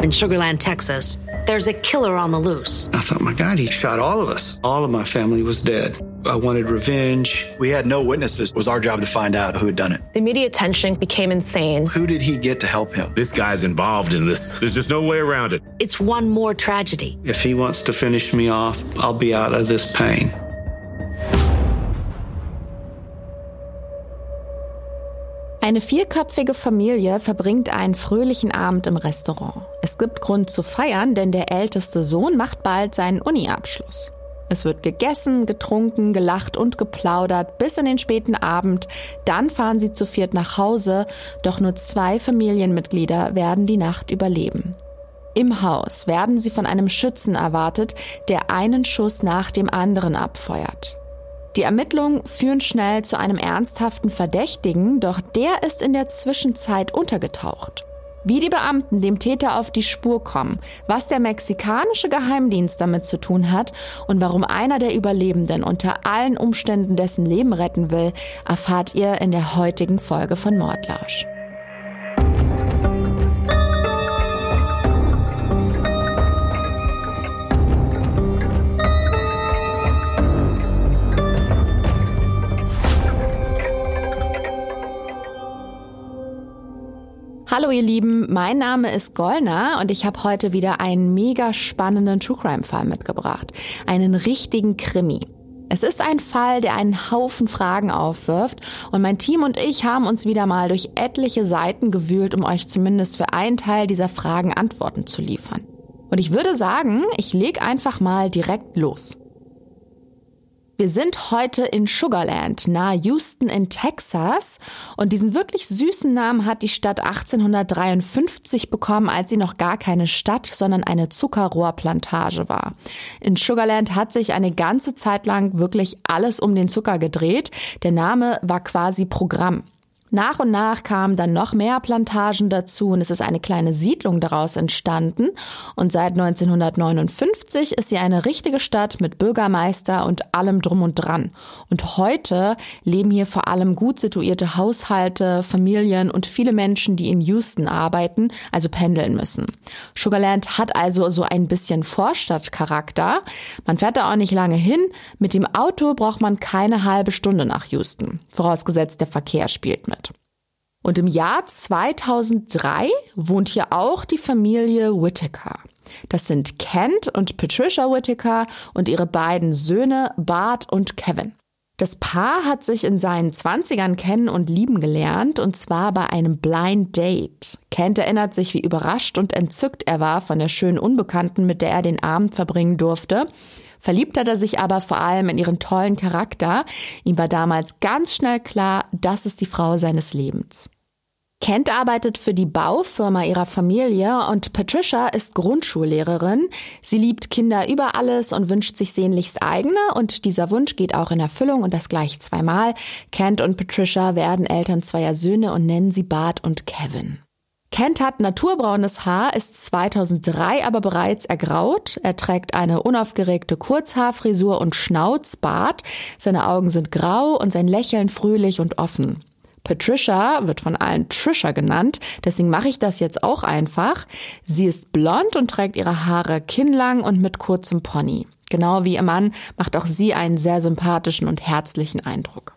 In Sugarland, Texas, there's a killer on the loose. I thought, my God, he shot all of us. All of my family was dead. I wanted revenge. We had no witnesses. It was our job to find out who had done it. The media attention became insane. Who did he get to help him? This guy's involved in this. There's just no way around it. It's one more tragedy. If he wants to finish me off, I'll be out of this pain. Eine vierköpfige Familie verbringt einen fröhlichen Abend im Restaurant. Es gibt Grund zu feiern, denn der älteste Sohn macht bald seinen Uni-Abschluss. Es wird gegessen, getrunken, gelacht und geplaudert bis in den späten Abend. Dann fahren sie zu viert nach Hause, doch nur zwei Familienmitglieder werden die Nacht überleben. Im Haus werden sie von einem Schützen erwartet, der einen Schuss nach dem anderen abfeuert. Die Ermittlungen führen schnell zu einem ernsthaften Verdächtigen, doch der ist in der Zwischenzeit untergetaucht. Wie die Beamten dem Täter auf die Spur kommen, was der mexikanische Geheimdienst damit zu tun hat und warum einer der Überlebenden unter allen Umständen dessen Leben retten will, erfahrt ihr in der heutigen Folge von Mordlausch. Hallo ihr Lieben, mein Name ist Golna und ich habe heute wieder einen mega spannenden True Crime Fall mitgebracht. Einen richtigen Krimi. Es ist ein Fall, der einen Haufen Fragen aufwirft und mein Team und ich haben uns wieder mal durch etliche Seiten gewühlt, um euch zumindest für einen Teil dieser Fragen Antworten zu liefern. Und ich würde sagen, ich leg einfach mal direkt los. Wir sind heute in Sugarland, nahe Houston in Texas. Und diesen wirklich süßen Namen hat die Stadt 1853 bekommen, als sie noch gar keine Stadt, sondern eine Zuckerrohrplantage war. In Sugarland hat sich eine ganze Zeit lang wirklich alles um den Zucker gedreht. Der Name war quasi Programm. Nach und nach kamen dann noch mehr Plantagen dazu und es ist eine kleine Siedlung daraus entstanden. Und seit 1959 ist sie eine richtige Stadt mit Bürgermeister und allem drum und dran. Und heute leben hier vor allem gut situierte Haushalte, Familien und viele Menschen, die in Houston arbeiten, also pendeln müssen. Sugarland hat also so ein bisschen Vorstadtcharakter. Man fährt da auch nicht lange hin. Mit dem Auto braucht man keine halbe Stunde nach Houston. Vorausgesetzt, der Verkehr spielt mit. Und im Jahr 2003 wohnt hier auch die Familie Whittaker. Das sind Kent und Patricia Whittaker und ihre beiden Söhne Bart und Kevin. Das Paar hat sich in seinen Zwanzigern kennen und lieben gelernt, und zwar bei einem Blind Date. Kent erinnert sich, wie überrascht und entzückt er war von der schönen Unbekannten, mit der er den Abend verbringen durfte. Verliebt hat er sich aber vor allem in ihren tollen Charakter. Ihm war damals ganz schnell klar, das ist die Frau seines Lebens. Kent arbeitet für die Baufirma ihrer Familie und Patricia ist Grundschullehrerin. Sie liebt Kinder über alles und wünscht sich sehnlichst eigene und dieser Wunsch geht auch in Erfüllung und das gleich zweimal. Kent und Patricia werden Eltern zweier Söhne und nennen sie Bart und Kevin. Kent hat naturbraunes Haar, ist 2003 aber bereits ergraut. Er trägt eine unaufgeregte Kurzhaarfrisur und Schnauzbart. Seine Augen sind grau und sein Lächeln fröhlich und offen. Patricia wird von allen Trisha genannt, deswegen mache ich das jetzt auch einfach. Sie ist blond und trägt ihre Haare kinnlang und mit kurzem Pony. Genau wie ihr Mann macht auch sie einen sehr sympathischen und herzlichen Eindruck.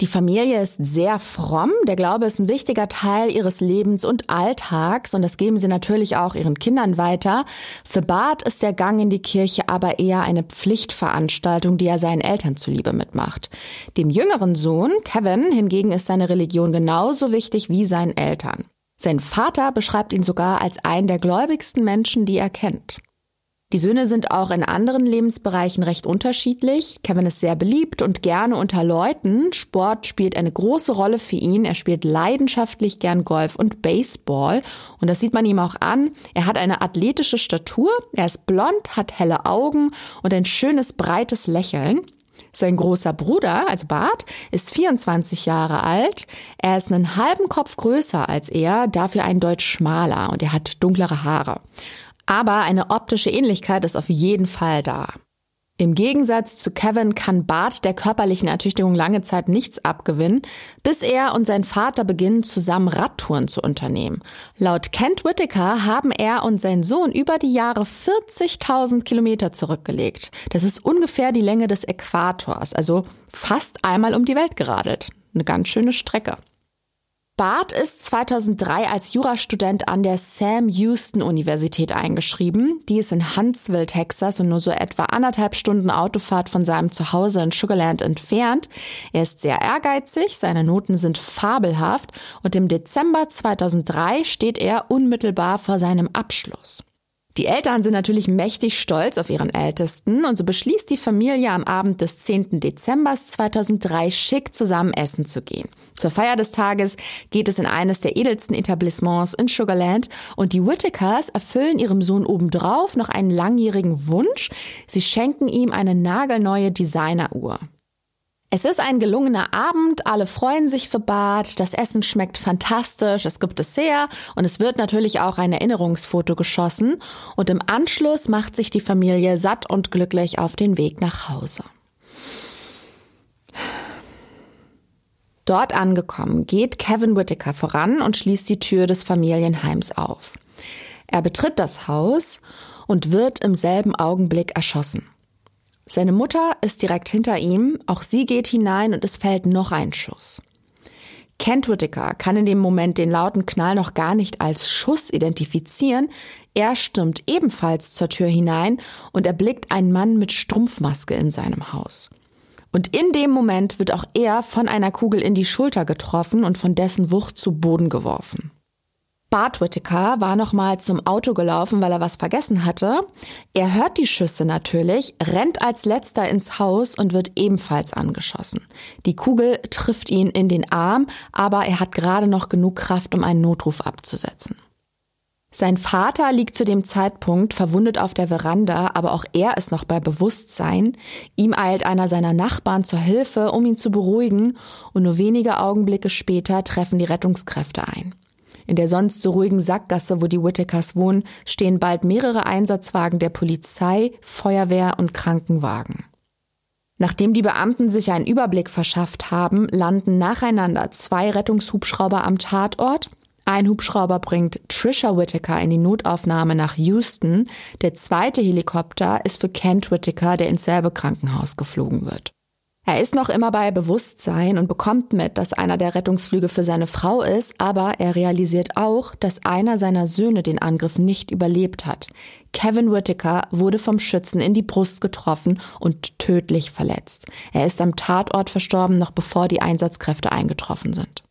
Die Familie ist sehr fromm. Der Glaube ist ein wichtiger Teil ihres Lebens und Alltags und das geben sie natürlich auch ihren Kindern weiter. Für Bart ist der Gang in die Kirche aber eher eine Pflichtveranstaltung, die er seinen Eltern zuliebe mitmacht. Dem jüngeren Sohn, Kevin, hingegen ist seine Religion genauso wichtig wie seinen Eltern. Sein Vater beschreibt ihn sogar als einen der gläubigsten Menschen, die er kennt. Die Söhne sind auch in anderen Lebensbereichen recht unterschiedlich. Kevin ist sehr beliebt und gerne unter Leuten. Sport spielt eine große Rolle für ihn. Er spielt leidenschaftlich gern Golf und Baseball. Und das sieht man ihm auch an. Er hat eine athletische Statur. Er ist blond, hat helle Augen und ein schönes, breites Lächeln. Sein großer Bruder, also Bart, ist 24 Jahre alt. Er ist einen halben Kopf größer als er, dafür ein Deutsch schmaler und er hat dunklere Haare. Aber eine optische Ähnlichkeit ist auf jeden Fall da. Im Gegensatz zu Kevin kann Bart der körperlichen Ertüchtigung lange Zeit nichts abgewinnen, bis er und sein Vater beginnen, zusammen Radtouren zu unternehmen. Laut Kent Whittaker haben er und sein Sohn über die Jahre 40.000 Kilometer zurückgelegt. Das ist ungefähr die Länge des Äquators, also fast einmal um die Welt geradelt. Eine ganz schöne Strecke. Barth ist 2003 als Jurastudent an der Sam Houston Universität eingeschrieben. Die ist in Huntsville, Texas und nur so etwa anderthalb Stunden Autofahrt von seinem Zuhause in Sugarland entfernt. Er ist sehr ehrgeizig, seine Noten sind fabelhaft und im Dezember 2003 steht er unmittelbar vor seinem Abschluss. Die Eltern sind natürlich mächtig stolz auf ihren Ältesten und so beschließt die Familie am Abend des 10. Dezember 2003 schick zusammen essen zu gehen. Zur Feier des Tages geht es in eines der edelsten Etablissements in Sugarland und die Whittakers erfüllen ihrem Sohn obendrauf noch einen langjährigen Wunsch. Sie schenken ihm eine nagelneue Designeruhr. Es ist ein gelungener Abend, alle freuen sich für Bart, das Essen schmeckt fantastisch, es gibt Dessert und es wird natürlich auch ein Erinnerungsfoto geschossen und im Anschluss macht sich die Familie satt und glücklich auf den Weg nach Hause. Dort angekommen, geht Kevin Whittaker voran und schließt die Tür des Familienheims auf. Er betritt das Haus und wird im selben Augenblick erschossen. Seine Mutter ist direkt hinter ihm, auch sie geht hinein und es fällt noch ein Schuss. Kent Whittaker kann in dem Moment den lauten Knall noch gar nicht als Schuss identifizieren. Er stürmt ebenfalls zur Tür hinein und erblickt einen Mann mit Strumpfmaske in seinem Haus. Und in dem Moment wird auch er von einer Kugel in die Schulter getroffen und von dessen Wucht zu Boden geworfen. Bart Whittaker war nochmal zum Auto gelaufen, weil er was vergessen hatte. Er hört die Schüsse natürlich, rennt als letzter ins Haus und wird ebenfalls angeschossen. Die Kugel trifft ihn in den Arm, aber er hat gerade noch genug Kraft, um einen Notruf abzusetzen. Sein Vater liegt zu dem Zeitpunkt verwundet auf der Veranda, aber auch er ist noch bei Bewusstsein. Ihm eilt einer seiner Nachbarn zur Hilfe, um ihn zu beruhigen, und nur wenige Augenblicke später treffen die Rettungskräfte ein. In der sonst so ruhigen Sackgasse, wo die Whittakers wohnen, stehen bald mehrere Einsatzwagen der Polizei, Feuerwehr und Krankenwagen. Nachdem die Beamten sich einen Überblick verschafft haben, landen nacheinander zwei Rettungshubschrauber am Tatort. Ein Hubschrauber bringt Trisha Whittaker in die Notaufnahme nach Houston. Der zweite Helikopter ist für Kent Whittaker, der ins selbe Krankenhaus geflogen wird. Er ist noch immer bei Bewusstsein und bekommt mit, dass einer der Rettungsflüge für seine Frau ist, aber er realisiert auch, dass einer seiner Söhne den Angriff nicht überlebt hat. Kevin Whittaker wurde vom Schützen in die Brust getroffen und tödlich verletzt. Er ist am Tatort verstorben, noch bevor die Einsatzkräfte eingetroffen sind.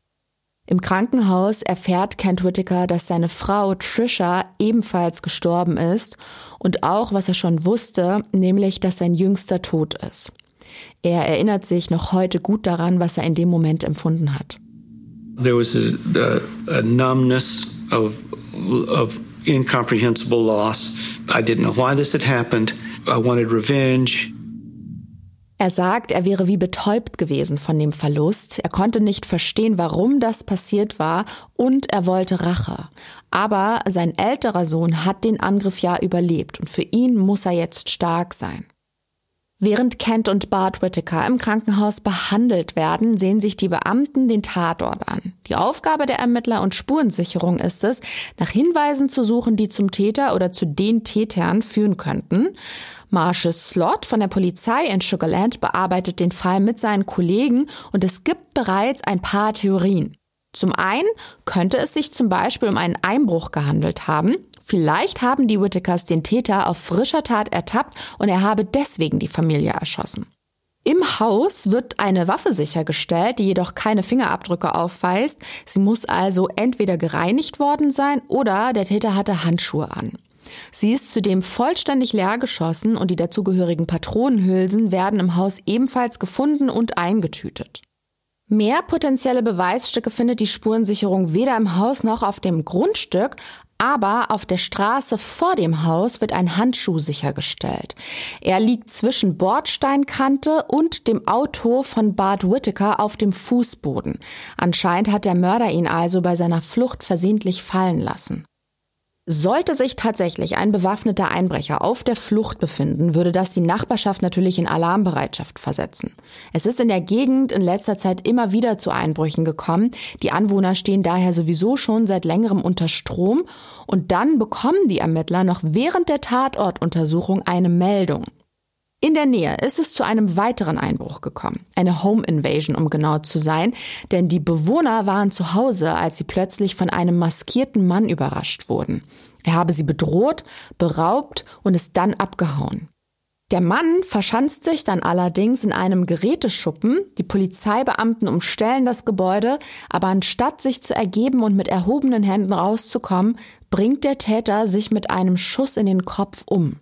Im Krankenhaus erfährt Kent Whittaker, dass seine Frau Trisha ebenfalls gestorben ist und auch, was er schon wusste, nämlich, dass sein Jüngster tot ist. Er erinnert sich noch heute gut daran, was er in dem Moment empfunden hat. There was a, a numbness of, of incomprehensible loss. I didn't know why this had happened. I wanted revenge. Er sagt, er wäre wie betäubt gewesen von dem Verlust. Er konnte nicht verstehen, warum das passiert war und er wollte Rache. Aber sein älterer Sohn hat den Angriff ja überlebt und für ihn muss er jetzt stark sein. Während Kent und Bart Whittaker im Krankenhaus behandelt werden, sehen sich die Beamten den Tatort an. Die Aufgabe der Ermittler und Spurensicherung ist es, nach Hinweisen zu suchen, die zum Täter oder zu den Tätern führen könnten. Marshall Slot von der Polizei in Sugarland bearbeitet den Fall mit seinen Kollegen und es gibt bereits ein paar Theorien. Zum einen könnte es sich zum Beispiel um einen Einbruch gehandelt haben. Vielleicht haben die Whittakers den Täter auf frischer Tat ertappt und er habe deswegen die Familie erschossen. Im Haus wird eine Waffe sichergestellt, die jedoch keine Fingerabdrücke aufweist. Sie muss also entweder gereinigt worden sein oder der Täter hatte Handschuhe an. Sie ist zudem vollständig leer geschossen und die dazugehörigen Patronenhülsen werden im Haus ebenfalls gefunden und eingetütet. Mehr potenzielle Beweisstücke findet die Spurensicherung weder im Haus noch auf dem Grundstück, aber auf der Straße vor dem Haus wird ein Handschuh sichergestellt. Er liegt zwischen Bordsteinkante und dem Auto von Bart Whittaker auf dem Fußboden. Anscheinend hat der Mörder ihn also bei seiner Flucht versehentlich fallen lassen. Sollte sich tatsächlich ein bewaffneter Einbrecher auf der Flucht befinden, würde das die Nachbarschaft natürlich in Alarmbereitschaft versetzen. Es ist in der Gegend in letzter Zeit immer wieder zu Einbrüchen gekommen. Die Anwohner stehen daher sowieso schon seit längerem unter Strom und dann bekommen die Ermittler noch während der Tatortuntersuchung eine Meldung. In der Nähe ist es zu einem weiteren Einbruch gekommen, eine Home Invasion, um genau zu sein, denn die Bewohner waren zu Hause, als sie plötzlich von einem maskierten Mann überrascht wurden. Er habe sie bedroht, beraubt und ist dann abgehauen. Der Mann verschanzt sich dann allerdings in einem Geräteschuppen. Die Polizeibeamten umstellen das Gebäude, aber anstatt sich zu ergeben und mit erhobenen Händen rauszukommen, bringt der Täter sich mit einem Schuss in den Kopf um.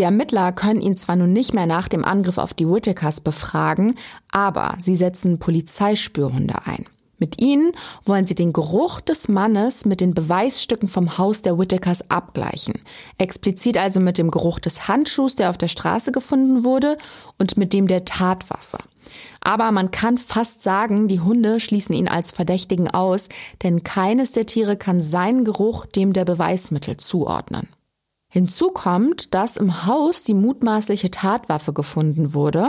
Die Ermittler können ihn zwar nun nicht mehr nach dem Angriff auf die Whitakers befragen, aber sie setzen Polizeispürhunde ein. Mit ihnen wollen sie den Geruch des Mannes mit den Beweisstücken vom Haus der Whitakers abgleichen. Explizit also mit dem Geruch des Handschuhs, der auf der Straße gefunden wurde, und mit dem der Tatwaffe. Aber man kann fast sagen, die Hunde schließen ihn als Verdächtigen aus, denn keines der Tiere kann seinen Geruch dem der Beweismittel zuordnen. Hinzu kommt, dass im Haus die mutmaßliche Tatwaffe gefunden wurde.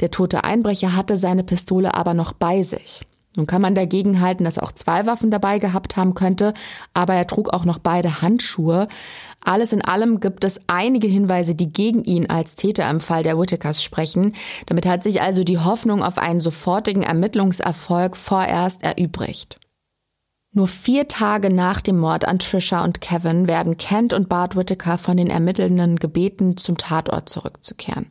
Der tote Einbrecher hatte seine Pistole aber noch bei sich. Nun kann man dagegen halten, dass er auch zwei Waffen dabei gehabt haben könnte, aber er trug auch noch beide Handschuhe. Alles in allem gibt es einige Hinweise, die gegen ihn als Täter im Fall der Whitakers sprechen. Damit hat sich also die Hoffnung auf einen sofortigen Ermittlungserfolg vorerst erübrigt. Nur vier Tage nach dem Mord an Trisha und Kevin werden Kent und Bart Whittaker von den Ermittelnden gebeten, zum Tatort zurückzukehren.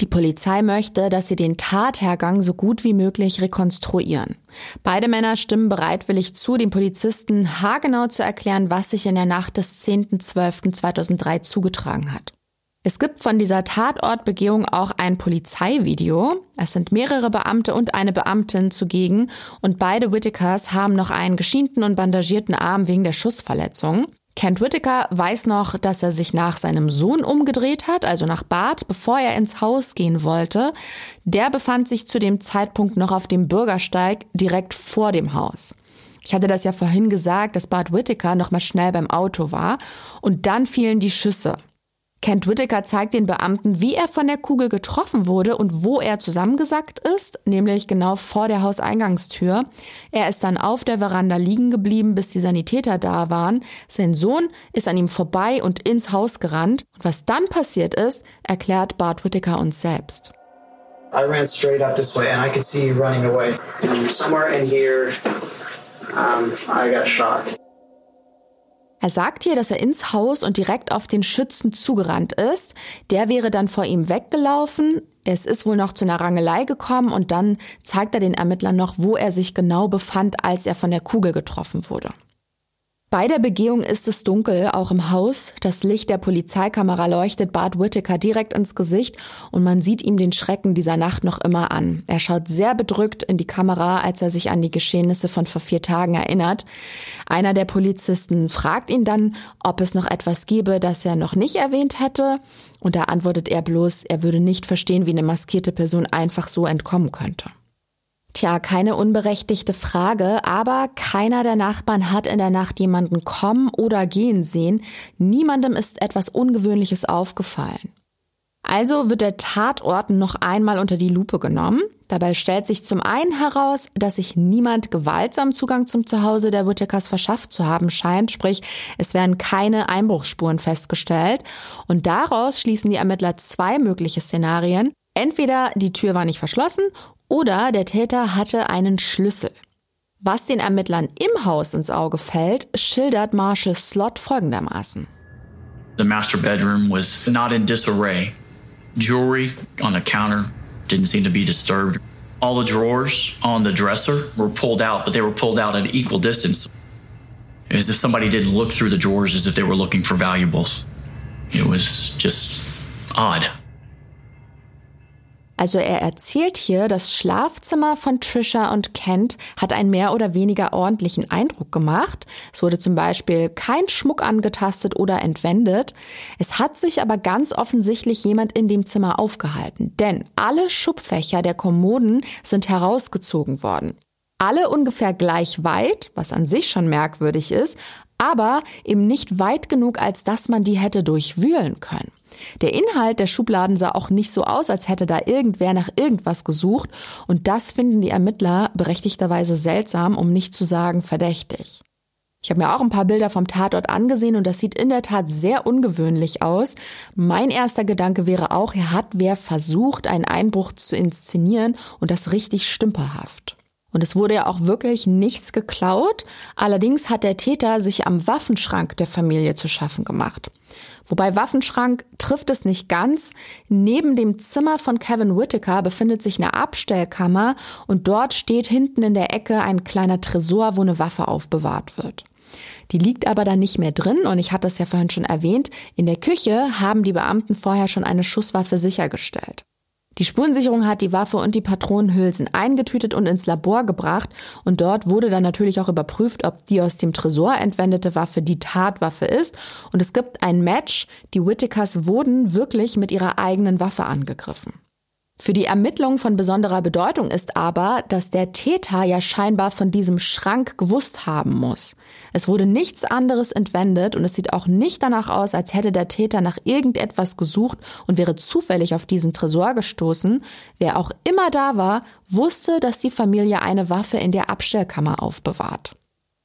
Die Polizei möchte, dass sie den Tathergang so gut wie möglich rekonstruieren. Beide Männer stimmen bereitwillig zu, den Polizisten haargenau zu erklären, was sich in der Nacht des 10.12.2003 zugetragen hat. Es gibt von dieser Tatortbegehung auch ein Polizeivideo. Es sind mehrere Beamte und eine Beamtin zugegen und beide Whitakers haben noch einen geschienten und bandagierten Arm wegen der Schussverletzung. Kent Whittaker weiß noch, dass er sich nach seinem Sohn umgedreht hat, also nach Bart, bevor er ins Haus gehen wollte. Der befand sich zu dem Zeitpunkt noch auf dem Bürgersteig direkt vor dem Haus. Ich hatte das ja vorhin gesagt, dass Bart Whittaker noch mal schnell beim Auto war und dann fielen die Schüsse. Kent Whittaker zeigt den Beamten, wie er von der Kugel getroffen wurde und wo er zusammengesackt ist, nämlich genau vor der Hauseingangstür. Er ist dann auf der Veranda liegen geblieben, bis die Sanitäter da waren. Sein Sohn ist an ihm vorbei und ins Haus gerannt. Und was dann passiert ist, erklärt Bart Whittaker uns selbst. I ran straight up this way and I could see you running away. And somewhere in here, um, I got shot. Er sagt hier, dass er ins Haus und direkt auf den Schützen zugerannt ist. Der wäre dann vor ihm weggelaufen. Es ist wohl noch zu einer Rangelei gekommen und dann zeigt er den Ermittlern noch, wo er sich genau befand, als er von der Kugel getroffen wurde. Bei der Begehung ist es dunkel, auch im Haus. Das Licht der Polizeikamera leuchtet Bart Whittaker direkt ins Gesicht und man sieht ihm den Schrecken dieser Nacht noch immer an. Er schaut sehr bedrückt in die Kamera, als er sich an die Geschehnisse von vor vier Tagen erinnert. Einer der Polizisten fragt ihn dann, ob es noch etwas gebe, das er noch nicht erwähnt hätte. Und da antwortet er bloß, er würde nicht verstehen, wie eine maskierte Person einfach so entkommen könnte. Tja, keine unberechtigte Frage, aber keiner der Nachbarn hat in der Nacht jemanden kommen oder gehen sehen. Niemandem ist etwas Ungewöhnliches aufgefallen. Also wird der Tatort noch einmal unter die Lupe genommen. Dabei stellt sich zum einen heraus, dass sich niemand gewaltsam Zugang zum Zuhause der Whitakers verschafft zu haben scheint, sprich es werden keine Einbruchsspuren festgestellt. Und daraus schließen die Ermittler zwei mögliche Szenarien. Entweder die Tür war nicht verschlossen oder der Täter hatte einen Schlüssel. Was den Ermittlern im Haus ins Auge fällt, schildert Marshall Slot folgendermaßen. The master bedroom was not in disarray. Jewelry on the counter didn't seem to be disturbed. All the drawers on the dresser were pulled out, but they were pulled out at equal distance. As if somebody didn't look through the drawers as if they were looking for valuables. It was just odd. Also er erzählt hier, das Schlafzimmer von Trisha und Kent hat einen mehr oder weniger ordentlichen Eindruck gemacht. Es wurde zum Beispiel kein Schmuck angetastet oder entwendet. Es hat sich aber ganz offensichtlich jemand in dem Zimmer aufgehalten, denn alle Schubfächer der Kommoden sind herausgezogen worden. Alle ungefähr gleich weit, was an sich schon merkwürdig ist, aber eben nicht weit genug, als dass man die hätte durchwühlen können. Der Inhalt der Schubladen sah auch nicht so aus, als hätte da irgendwer nach irgendwas gesucht, und das finden die Ermittler berechtigterweise seltsam, um nicht zu sagen verdächtig. Ich habe mir auch ein paar Bilder vom Tatort angesehen und das sieht in der Tat sehr ungewöhnlich aus. Mein erster Gedanke wäre auch, hier hat wer versucht, einen Einbruch zu inszenieren und das richtig stümperhaft. Und es wurde ja auch wirklich nichts geklaut. Allerdings hat der Täter sich am Waffenschrank der Familie zu schaffen gemacht. Wobei Waffenschrank trifft es nicht ganz. Neben dem Zimmer von Kevin Whittaker befindet sich eine Abstellkammer und dort steht hinten in der Ecke ein kleiner Tresor, wo eine Waffe aufbewahrt wird. Die liegt aber da nicht mehr drin und ich hatte es ja vorhin schon erwähnt, in der Küche haben die Beamten vorher schon eine Schusswaffe sichergestellt. Die Spurensicherung hat die Waffe und die Patronenhülsen eingetütet und ins Labor gebracht. Und dort wurde dann natürlich auch überprüft, ob die aus dem Tresor entwendete Waffe die Tatwaffe ist. Und es gibt ein Match, die Whittakers wurden wirklich mit ihrer eigenen Waffe angegriffen. Für die Ermittlung von besonderer Bedeutung ist aber, dass der Täter ja scheinbar von diesem Schrank gewusst haben muss. Es wurde nichts anderes entwendet und es sieht auch nicht danach aus, als hätte der Täter nach irgendetwas gesucht und wäre zufällig auf diesen Tresor gestoßen. Wer auch immer da war, wusste, dass die Familie eine Waffe in der Abstellkammer aufbewahrt.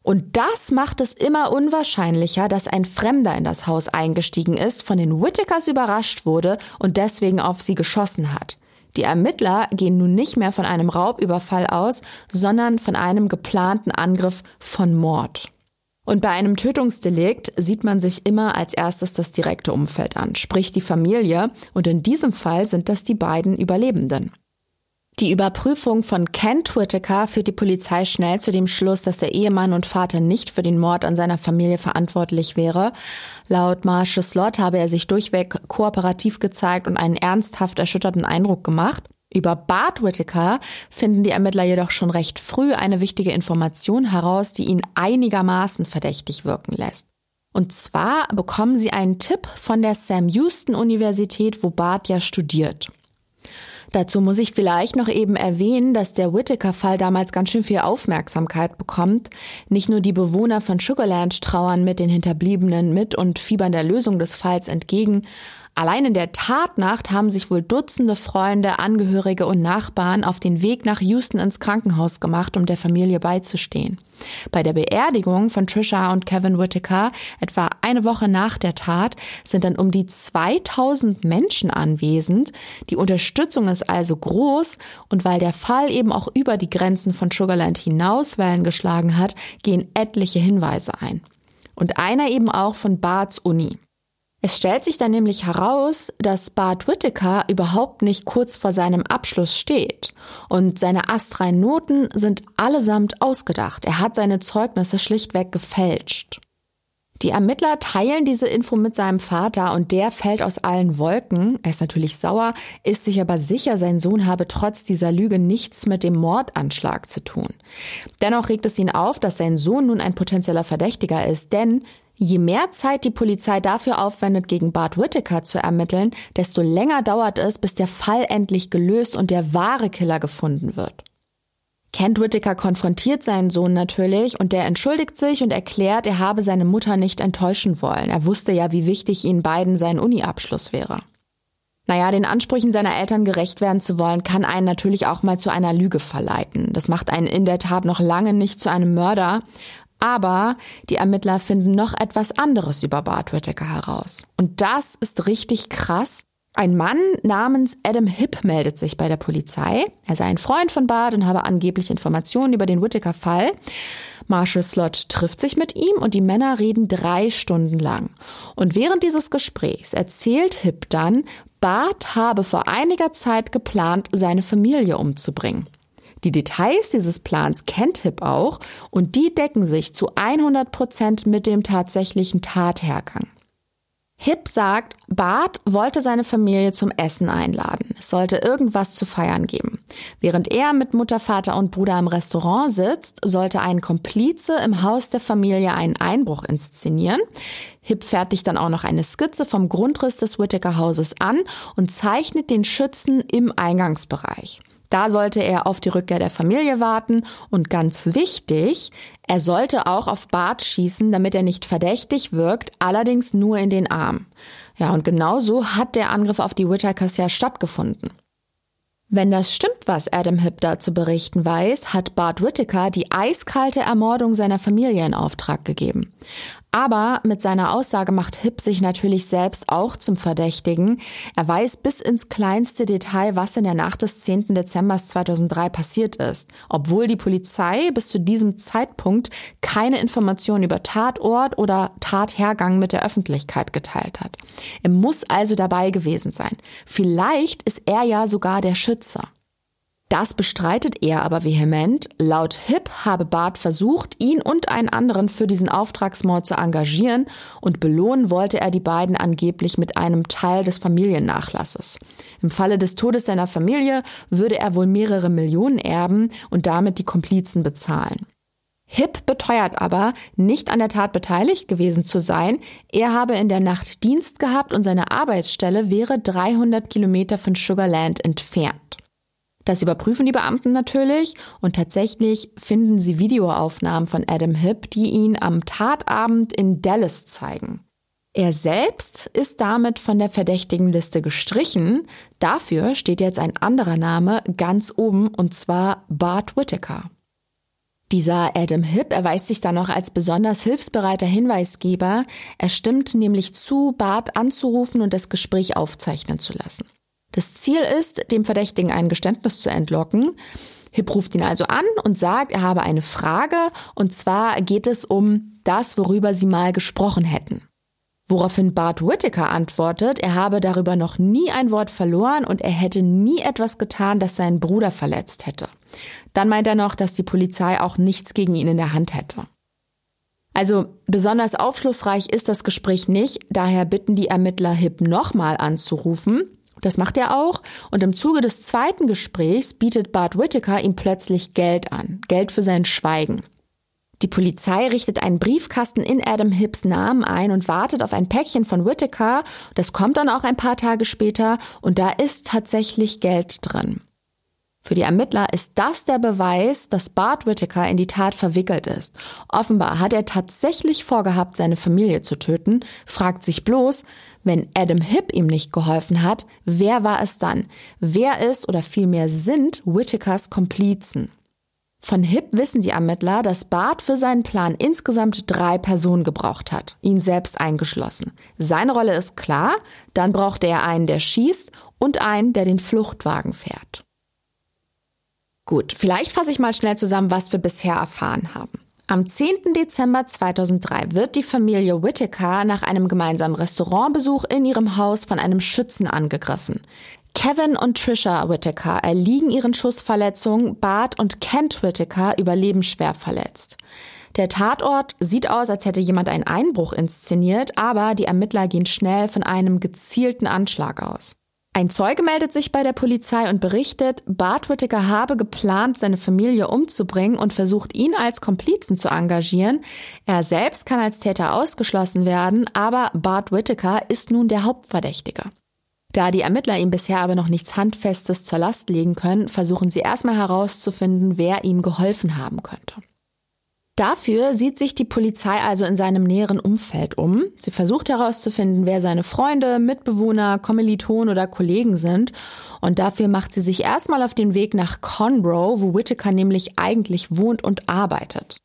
Und das macht es immer unwahrscheinlicher, dass ein Fremder in das Haus eingestiegen ist, von den Whittakers überrascht wurde und deswegen auf sie geschossen hat. Die Ermittler gehen nun nicht mehr von einem Raubüberfall aus, sondern von einem geplanten Angriff von Mord. Und bei einem Tötungsdelikt sieht man sich immer als erstes das direkte Umfeld an, sprich die Familie, und in diesem Fall sind das die beiden Überlebenden. Die Überprüfung von Kent Whittaker führt die Polizei schnell zu dem Schluss, dass der Ehemann und Vater nicht für den Mord an seiner Familie verantwortlich wäre. Laut Marshall Slot habe er sich durchweg kooperativ gezeigt und einen ernsthaft erschütterten Eindruck gemacht. Über Bart Whittaker finden die Ermittler jedoch schon recht früh eine wichtige Information heraus, die ihn einigermaßen verdächtig wirken lässt. Und zwar bekommen sie einen Tipp von der Sam Houston Universität, wo Bart ja studiert. Dazu muss ich vielleicht noch eben erwähnen, dass der Whittaker-Fall damals ganz schön viel Aufmerksamkeit bekommt. Nicht nur die Bewohner von Sugarland trauern mit den Hinterbliebenen mit und fiebern der Lösung des Falls entgegen, Allein in der Tatnacht haben sich wohl Dutzende Freunde, Angehörige und Nachbarn auf den Weg nach Houston ins Krankenhaus gemacht, um der Familie beizustehen. Bei der Beerdigung von Trisha und Kevin Whittaker, etwa eine Woche nach der Tat, sind dann um die 2000 Menschen anwesend. Die Unterstützung ist also groß und weil der Fall eben auch über die Grenzen von Sugarland hinaus Wellen geschlagen hat, gehen etliche Hinweise ein. Und einer eben auch von Barts Uni. Es stellt sich dann nämlich heraus, dass Bart Whittaker überhaupt nicht kurz vor seinem Abschluss steht. Und seine astreinen Noten sind allesamt ausgedacht. Er hat seine Zeugnisse schlichtweg gefälscht. Die Ermittler teilen diese Info mit seinem Vater und der fällt aus allen Wolken. Er ist natürlich sauer, ist sich aber sicher, sein Sohn habe trotz dieser Lüge nichts mit dem Mordanschlag zu tun. Dennoch regt es ihn auf, dass sein Sohn nun ein potenzieller Verdächtiger ist, denn Je mehr Zeit die Polizei dafür aufwendet, gegen Bart Whittaker zu ermitteln, desto länger dauert es, bis der Fall endlich gelöst und der wahre Killer gefunden wird. Kent Whittaker konfrontiert seinen Sohn natürlich und der entschuldigt sich und erklärt, er habe seine Mutter nicht enttäuschen wollen. Er wusste ja, wie wichtig ihnen beiden sein Uni-Abschluss wäre. Naja, den Ansprüchen seiner Eltern gerecht werden zu wollen, kann einen natürlich auch mal zu einer Lüge verleiten. Das macht einen in der Tat noch lange nicht zu einem Mörder, aber die Ermittler finden noch etwas anderes über Bart Whittaker heraus. Und das ist richtig krass. Ein Mann namens Adam Hipp meldet sich bei der Polizei. Er sei ein Freund von Bart und habe angeblich Informationen über den Whittaker-Fall. Marshall Slot trifft sich mit ihm und die Männer reden drei Stunden lang. Und während dieses Gesprächs erzählt Hipp dann, Bart habe vor einiger Zeit geplant, seine Familie umzubringen. Die Details dieses Plans kennt Hip auch und die decken sich zu 100 Prozent mit dem tatsächlichen Tathergang. Hip sagt, Bart wollte seine Familie zum Essen einladen. Es sollte irgendwas zu feiern geben. Während er mit Mutter, Vater und Bruder im Restaurant sitzt, sollte ein Komplize im Haus der Familie einen Einbruch inszenieren. Hip fertigt dann auch noch eine Skizze vom Grundriss des Whittaker Hauses an und zeichnet den Schützen im Eingangsbereich. Da sollte er auf die Rückkehr der Familie warten und ganz wichtig, er sollte auch auf Bart schießen, damit er nicht verdächtig wirkt, allerdings nur in den Arm. Ja, und genau so hat der Angriff auf die Whitakers ja stattgefunden. Wenn das stimmt, was Adam Hipp da zu berichten weiß, hat Bart Whittaker die eiskalte Ermordung seiner Familie in Auftrag gegeben. Aber mit seiner Aussage macht Hipp sich natürlich selbst auch zum Verdächtigen. Er weiß bis ins kleinste Detail, was in der Nacht des 10. Dezember 2003 passiert ist, obwohl die Polizei bis zu diesem Zeitpunkt keine Informationen über Tatort oder Tathergang mit der Öffentlichkeit geteilt hat. Er muss also dabei gewesen sein. Vielleicht ist er ja sogar der Schützer. Das bestreitet er aber vehement. Laut Hip habe Barth versucht, ihn und einen anderen für diesen Auftragsmord zu engagieren und belohnen wollte er die beiden angeblich mit einem Teil des Familiennachlasses. Im Falle des Todes seiner Familie würde er wohl mehrere Millionen erben und damit die Komplizen bezahlen. Hip beteuert aber, nicht an der Tat beteiligt gewesen zu sein. Er habe in der Nacht Dienst gehabt und seine Arbeitsstelle wäre 300 Kilometer von Sugarland entfernt. Das überprüfen die Beamten natürlich und tatsächlich finden sie Videoaufnahmen von Adam Hipp, die ihn am Tatabend in Dallas zeigen. Er selbst ist damit von der verdächtigen Liste gestrichen. Dafür steht jetzt ein anderer Name ganz oben und zwar Bart Whittaker. Dieser Adam Hipp erweist sich dann noch als besonders hilfsbereiter Hinweisgeber. Er stimmt nämlich zu, Bart anzurufen und das Gespräch aufzeichnen zu lassen. Das Ziel ist, dem Verdächtigen ein Geständnis zu entlocken. Hip ruft ihn also an und sagt, er habe eine Frage, und zwar geht es um das, worüber sie mal gesprochen hätten. Woraufhin Bart Whittaker antwortet, er habe darüber noch nie ein Wort verloren und er hätte nie etwas getan, das seinen Bruder verletzt hätte. Dann meint er noch, dass die Polizei auch nichts gegen ihn in der Hand hätte. Also besonders aufschlussreich ist das Gespräch nicht, daher bitten die Ermittler Hip nochmal anzurufen. Das macht er auch und im Zuge des zweiten Gesprächs bietet Bart Whittaker ihm plötzlich Geld an, Geld für sein Schweigen. Die Polizei richtet einen Briefkasten in Adam Hipps Namen ein und wartet auf ein Päckchen von Whittaker. Das kommt dann auch ein paar Tage später und da ist tatsächlich Geld drin. Für die Ermittler ist das der Beweis, dass Bart Whittaker in die Tat verwickelt ist. Offenbar hat er tatsächlich vorgehabt, seine Familie zu töten, fragt sich bloß, wenn Adam Hipp ihm nicht geholfen hat, wer war es dann? Wer ist oder vielmehr sind Whittakers Komplizen? Von Hipp wissen die Ermittler, dass Bart für seinen Plan insgesamt drei Personen gebraucht hat, ihn selbst eingeschlossen. Seine Rolle ist klar, dann braucht er einen, der schießt und einen, der den Fluchtwagen fährt. Gut, vielleicht fasse ich mal schnell zusammen, was wir bisher erfahren haben. Am 10. Dezember 2003 wird die Familie Whittaker nach einem gemeinsamen Restaurantbesuch in ihrem Haus von einem Schützen angegriffen. Kevin und Trisha Whittaker erliegen ihren Schussverletzungen, Bart und Kent Whittaker überleben schwer verletzt. Der Tatort sieht aus, als hätte jemand einen Einbruch inszeniert, aber die Ermittler gehen schnell von einem gezielten Anschlag aus. Ein Zeuge meldet sich bei der Polizei und berichtet, Bart Whittaker habe geplant, seine Familie umzubringen und versucht, ihn als Komplizen zu engagieren. Er selbst kann als Täter ausgeschlossen werden, aber Bart Whittaker ist nun der Hauptverdächtige. Da die Ermittler ihm bisher aber noch nichts Handfestes zur Last legen können, versuchen sie erstmal herauszufinden, wer ihm geholfen haben könnte. Dafür sieht sich die Polizei also in seinem näheren Umfeld um. Sie versucht herauszufinden, wer seine Freunde, Mitbewohner, Kommilitonen oder Kollegen sind. Und dafür macht sie sich erstmal auf den Weg nach Conroe, wo Whittaker nämlich eigentlich wohnt und arbeitet.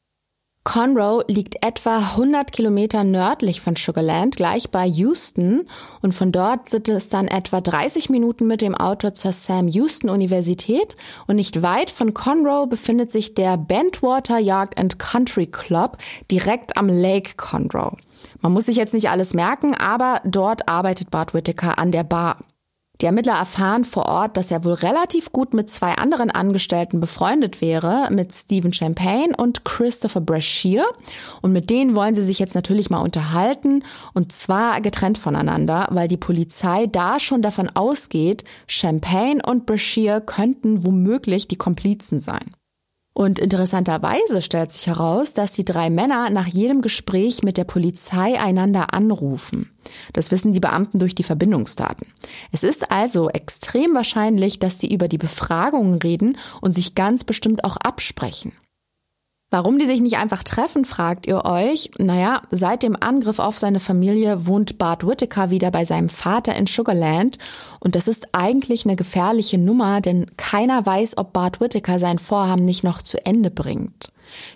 Conroe liegt etwa 100 Kilometer nördlich von Sugarland, gleich bei Houston. Und von dort sind es dann etwa 30 Minuten mit dem Auto zur Sam Houston Universität. Und nicht weit von Conroe befindet sich der Bentwater Yard and Country Club direkt am Lake Conroe. Man muss sich jetzt nicht alles merken, aber dort arbeitet Bart Whittaker an der Bar. Die Ermittler erfahren vor Ort, dass er wohl relativ gut mit zwei anderen Angestellten befreundet wäre, mit Stephen Champagne und Christopher Brashear. Und mit denen wollen sie sich jetzt natürlich mal unterhalten, und zwar getrennt voneinander, weil die Polizei da schon davon ausgeht, Champagne und Brashear könnten womöglich die Komplizen sein. Und interessanterweise stellt sich heraus, dass die drei Männer nach jedem Gespräch mit der Polizei einander anrufen. Das wissen die Beamten durch die Verbindungsdaten. Es ist also extrem wahrscheinlich, dass sie über die Befragungen reden und sich ganz bestimmt auch absprechen. Warum die sich nicht einfach treffen, fragt ihr euch. Naja, seit dem Angriff auf seine Familie wohnt Bart Whittaker wieder bei seinem Vater in Sugarland. Und das ist eigentlich eine gefährliche Nummer, denn keiner weiß, ob Bart Whittaker sein Vorhaben nicht noch zu Ende bringt.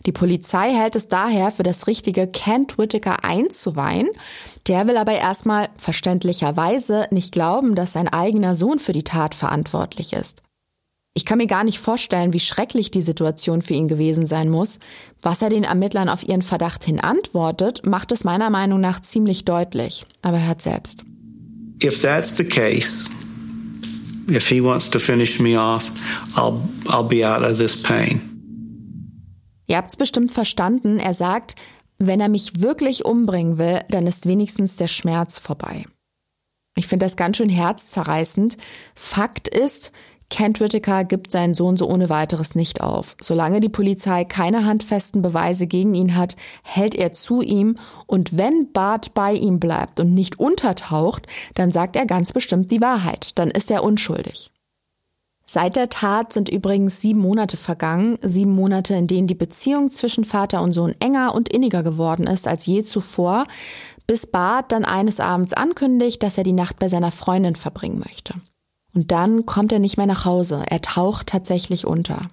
Die Polizei hält es daher für das Richtige, Kent Whittaker einzuweihen. Der will aber erstmal verständlicherweise nicht glauben, dass sein eigener Sohn für die Tat verantwortlich ist. Ich kann mir gar nicht vorstellen, wie schrecklich die Situation für ihn gewesen sein muss. Was er den Ermittlern auf ihren Verdacht hin antwortet, macht es meiner Meinung nach ziemlich deutlich. Aber hört selbst. If that's the case, if he wants to finish me off, I'll, I'll be out of this pain. Ihr habt's bestimmt verstanden. Er sagt, wenn er mich wirklich umbringen will, dann ist wenigstens der Schmerz vorbei. Ich finde das ganz schön herzzerreißend. Fakt ist, Kent Whittaker gibt seinen Sohn so ohne weiteres nicht auf. Solange die Polizei keine handfesten Beweise gegen ihn hat, hält er zu ihm und wenn Bart bei ihm bleibt und nicht untertaucht, dann sagt er ganz bestimmt die Wahrheit. Dann ist er unschuldig. Seit der Tat sind übrigens sieben Monate vergangen, sieben Monate, in denen die Beziehung zwischen Vater und Sohn enger und inniger geworden ist als je zuvor, bis Bart dann eines Abends ankündigt, dass er die Nacht bei seiner Freundin verbringen möchte. Und dann kommt er nicht mehr nach Hause. Er taucht tatsächlich unter.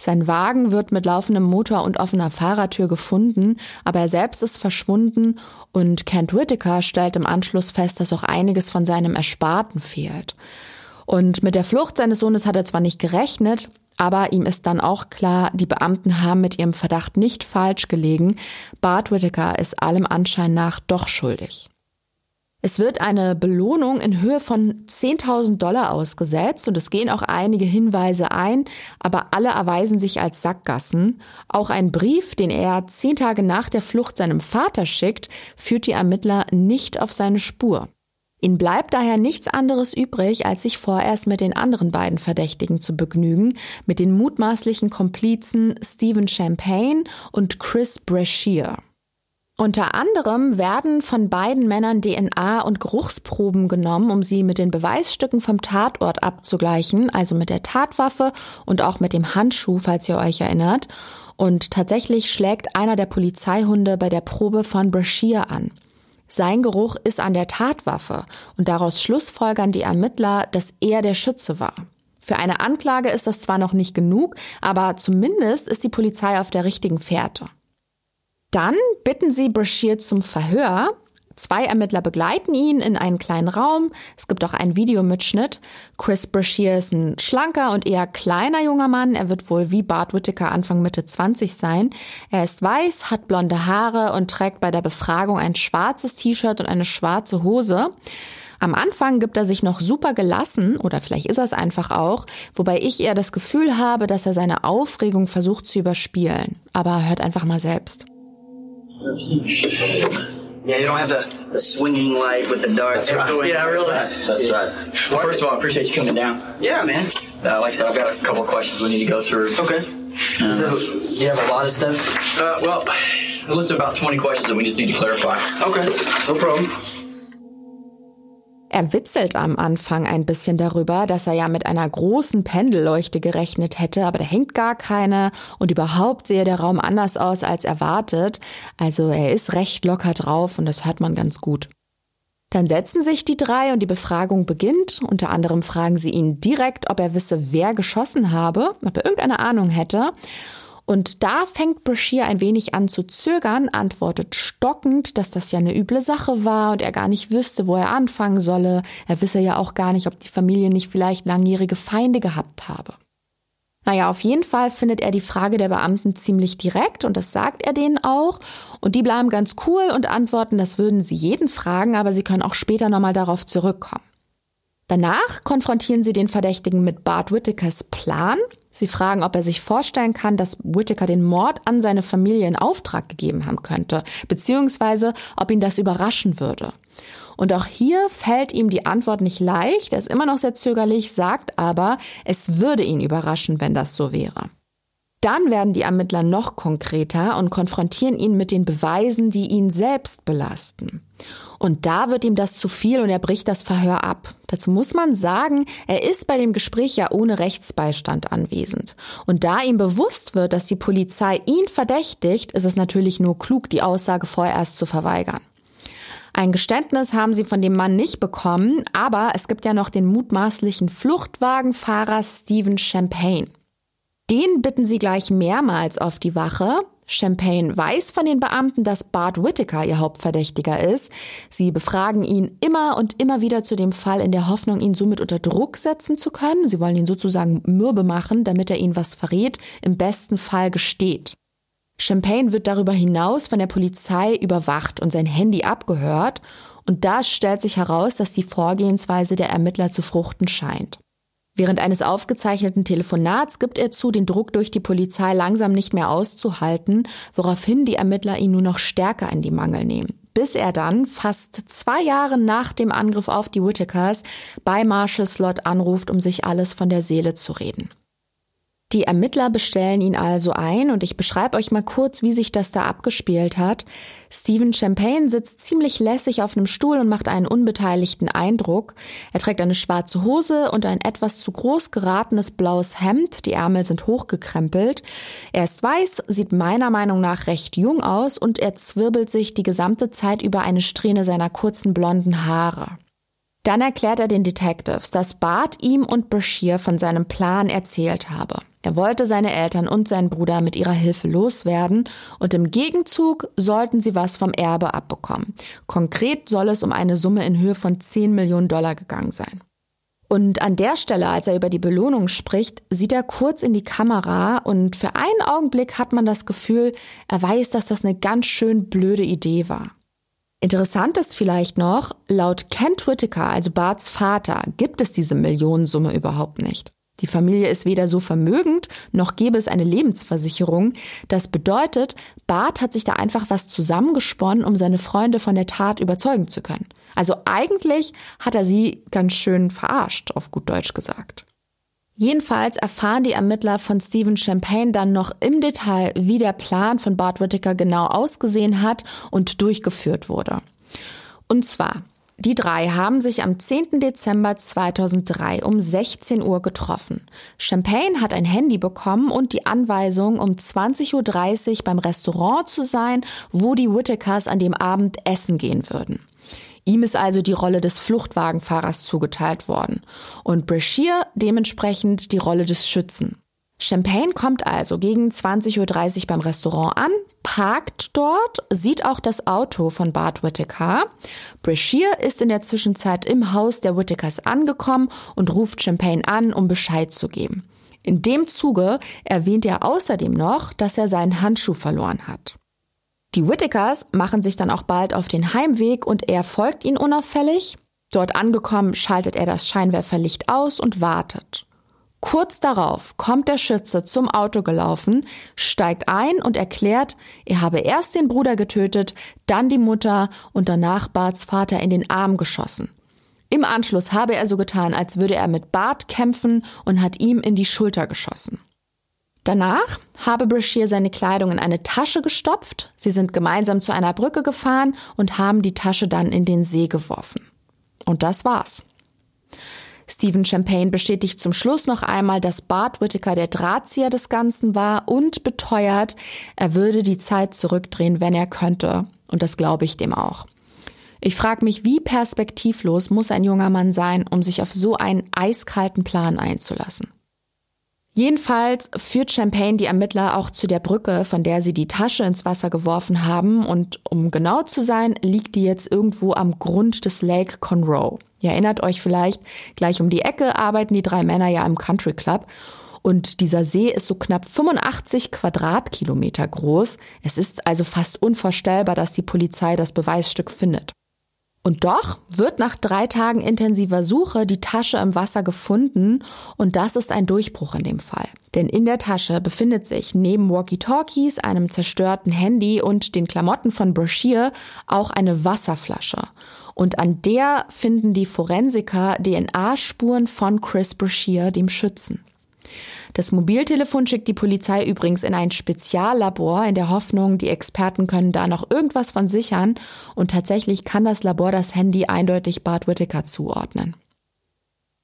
Sein Wagen wird mit laufendem Motor und offener Fahrertür gefunden, aber er selbst ist verschwunden und Kent Whittaker stellt im Anschluss fest, dass auch einiges von seinem Ersparten fehlt. Und mit der Flucht seines Sohnes hat er zwar nicht gerechnet, aber ihm ist dann auch klar, die Beamten haben mit ihrem Verdacht nicht falsch gelegen. Bart Whittaker ist allem Anschein nach doch schuldig. Es wird eine Belohnung in Höhe von 10.000 Dollar ausgesetzt und es gehen auch einige Hinweise ein, aber alle erweisen sich als Sackgassen. Auch ein Brief, den er zehn Tage nach der Flucht seinem Vater schickt, führt die Ermittler nicht auf seine Spur. Ihnen bleibt daher nichts anderes übrig, als sich vorerst mit den anderen beiden Verdächtigen zu begnügen, mit den mutmaßlichen Komplizen Stephen Champagne und Chris Brashear. Unter anderem werden von beiden Männern DNA und Geruchsproben genommen, um sie mit den Beweisstücken vom Tatort abzugleichen, also mit der Tatwaffe und auch mit dem Handschuh, falls ihr euch erinnert. Und tatsächlich schlägt einer der Polizeihunde bei der Probe von Brashear an. Sein Geruch ist an der Tatwaffe und daraus schlussfolgern die Ermittler, dass er der Schütze war. Für eine Anklage ist das zwar noch nicht genug, aber zumindest ist die Polizei auf der richtigen Fährte. Dann bitten sie Brashear zum Verhör. Zwei Ermittler begleiten ihn in einen kleinen Raum. Es gibt auch einen Videomitschnitt. Chris Brashear ist ein schlanker und eher kleiner junger Mann. Er wird wohl wie Bart Whittaker Anfang Mitte 20 sein. Er ist weiß, hat blonde Haare und trägt bei der Befragung ein schwarzes T-Shirt und eine schwarze Hose. Am Anfang gibt er sich noch super gelassen, oder vielleicht ist er es einfach auch, wobei ich eher das Gefühl habe, dass er seine Aufregung versucht zu überspielen. Aber hört einfach mal selbst. Yeah, you don't have the, the swinging light with the dark. That's right. Yeah, I realize. That's Yeah. right. Well, first of all, I appreciate you coming down. Yeah, man. Uh, like I said, I've got a couple of questions we need to go through. Okay. Uh, So, you have a lot of stuff? uh, well, a list of about 20 questions that we just need to clarify. Okay, no problem. Er witzelt am Anfang ein bisschen darüber, dass er ja mit einer großen Pendelleuchte gerechnet hätte, aber da hängt gar keine und überhaupt sehe der Raum anders aus als erwartet. Also er ist recht locker drauf und das hört man ganz gut. Dann setzen sich die drei und die Befragung beginnt. Unter anderem fragen sie ihn direkt, ob er wisse, wer geschossen habe, ob er irgendeine Ahnung hätte. Und da fängt Brashear ein wenig an zu zögern, antwortet stockend, dass das ja eine üble Sache war und er gar nicht wüsste, wo er anfangen solle. Er wisse ja auch gar nicht, ob die Familie nicht vielleicht langjährige Feinde gehabt habe. Naja, auf jeden Fall findet er die Frage der Beamten ziemlich direkt und das sagt er denen auch. Und die bleiben ganz cool und antworten, das würden sie jeden fragen, aber sie können auch später nochmal darauf zurückkommen. Danach konfrontieren sie den Verdächtigen mit Bart Whittakers Plan. Sie fragen, ob er sich vorstellen kann, dass Whittaker den Mord an seine Familie in Auftrag gegeben haben könnte, beziehungsweise ob ihn das überraschen würde. Und auch hier fällt ihm die Antwort nicht leicht, er ist immer noch sehr zögerlich, sagt aber, es würde ihn überraschen, wenn das so wäre. Dann werden die Ermittler noch konkreter und konfrontieren ihn mit den Beweisen, die ihn selbst belasten. Und da wird ihm das zu viel und er bricht das Verhör ab. Dazu muss man sagen, er ist bei dem Gespräch ja ohne Rechtsbeistand anwesend. Und da ihm bewusst wird, dass die Polizei ihn verdächtigt, ist es natürlich nur klug, die Aussage vorerst zu verweigern. Ein Geständnis haben sie von dem Mann nicht bekommen, aber es gibt ja noch den mutmaßlichen Fluchtwagenfahrer Stephen Champagne. Den bitten sie gleich mehrmals auf die Wache. Champagne weiß von den Beamten, dass Bart Whittaker ihr Hauptverdächtiger ist. Sie befragen ihn immer und immer wieder zu dem Fall in der Hoffnung, ihn somit unter Druck setzen zu können. Sie wollen ihn sozusagen mürbe machen, damit er ihnen was verrät, im besten Fall gesteht. Champagne wird darüber hinaus von der Polizei überwacht und sein Handy abgehört. Und da stellt sich heraus, dass die Vorgehensweise der Ermittler zu fruchten scheint. Während eines aufgezeichneten Telefonats gibt er zu, den Druck durch die Polizei langsam nicht mehr auszuhalten, woraufhin die Ermittler ihn nur noch stärker in die Mangel nehmen. Bis er dann, fast zwei Jahre nach dem Angriff auf die Whitakers, bei Marshall Slot anruft, um sich alles von der Seele zu reden. Die Ermittler bestellen ihn also ein und ich beschreibe euch mal kurz, wie sich das da abgespielt hat. Stephen Champagne sitzt ziemlich lässig auf einem Stuhl und macht einen unbeteiligten Eindruck. Er trägt eine schwarze Hose und ein etwas zu groß geratenes blaues Hemd. Die Ärmel sind hochgekrempelt. Er ist weiß, sieht meiner Meinung nach recht jung aus und er zwirbelt sich die gesamte Zeit über eine Strähne seiner kurzen blonden Haare. Dann erklärt er den Detectives, dass Bart ihm und Bashir von seinem Plan erzählt habe. Er wollte seine Eltern und seinen Bruder mit ihrer Hilfe loswerden und im Gegenzug sollten sie was vom Erbe abbekommen. Konkret soll es um eine Summe in Höhe von 10 Millionen Dollar gegangen sein. Und an der Stelle, als er über die Belohnung spricht, sieht er kurz in die Kamera und für einen Augenblick hat man das Gefühl, er weiß, dass das eine ganz schön blöde Idee war. Interessant ist vielleicht noch, laut Kent Whittaker, also Barts Vater, gibt es diese Millionensumme überhaupt nicht. Die Familie ist weder so vermögend, noch gäbe es eine Lebensversicherung. Das bedeutet, Bart hat sich da einfach was zusammengesponnen, um seine Freunde von der Tat überzeugen zu können. Also eigentlich hat er sie ganz schön verarscht, auf gut Deutsch gesagt. Jedenfalls erfahren die Ermittler von Stephen Champagne dann noch im Detail, wie der Plan von Bart Whittaker genau ausgesehen hat und durchgeführt wurde. Und zwar die drei haben sich am 10. Dezember 2003 um 16 Uhr getroffen. Champagne hat ein Handy bekommen und die Anweisung, um 20.30 Uhr beim Restaurant zu sein, wo die Whittakers an dem Abend essen gehen würden. Ihm ist also die Rolle des Fluchtwagenfahrers zugeteilt worden und Brashear dementsprechend die Rolle des Schützen. Champagne kommt also gegen 20.30 Uhr beim Restaurant an, parkt dort, sieht auch das Auto von Bart Whittaker. Brashear ist in der Zwischenzeit im Haus der Whittakers angekommen und ruft Champagne an, um Bescheid zu geben. In dem Zuge erwähnt er außerdem noch, dass er seinen Handschuh verloren hat. Die Whittakers machen sich dann auch bald auf den Heimweg und er folgt ihnen unauffällig. Dort angekommen schaltet er das Scheinwerferlicht aus und wartet. Kurz darauf kommt der Schütze zum Auto gelaufen, steigt ein und erklärt, er habe erst den Bruder getötet, dann die Mutter und danach Barts Vater in den Arm geschossen. Im Anschluss habe er so getan, als würde er mit Bart kämpfen und hat ihm in die Schulter geschossen. Danach habe Brashear seine Kleidung in eine Tasche gestopft, sie sind gemeinsam zu einer Brücke gefahren und haben die Tasche dann in den See geworfen. Und das war's. Stephen Champagne bestätigt zum Schluss noch einmal, dass Bart Whittaker der Drahtzieher des Ganzen war und beteuert, er würde die Zeit zurückdrehen, wenn er könnte. Und das glaube ich dem auch. Ich frage mich, wie perspektivlos muss ein junger Mann sein, um sich auf so einen eiskalten Plan einzulassen. Jedenfalls führt Champagne die Ermittler auch zu der Brücke, von der sie die Tasche ins Wasser geworfen haben. Und um genau zu sein, liegt die jetzt irgendwo am Grund des Lake Conroe. Ihr erinnert euch vielleicht, gleich um die Ecke arbeiten die drei Männer ja im Country Club. Und dieser See ist so knapp 85 Quadratkilometer groß. Es ist also fast unvorstellbar, dass die Polizei das Beweisstück findet. Und doch wird nach drei Tagen intensiver Suche die Tasche im Wasser gefunden und das ist ein Durchbruch in dem Fall. Denn in der Tasche befindet sich neben Walkie-Talkies, einem zerstörten Handy und den Klamotten von Brashear auch eine Wasserflasche. Und an der finden die Forensiker DNA-Spuren von Chris Brashear, dem Schützen. Das Mobiltelefon schickt die Polizei übrigens in ein Speziallabor in der Hoffnung, die Experten können da noch irgendwas von sichern und tatsächlich kann das Labor das Handy eindeutig Bart Whittaker zuordnen.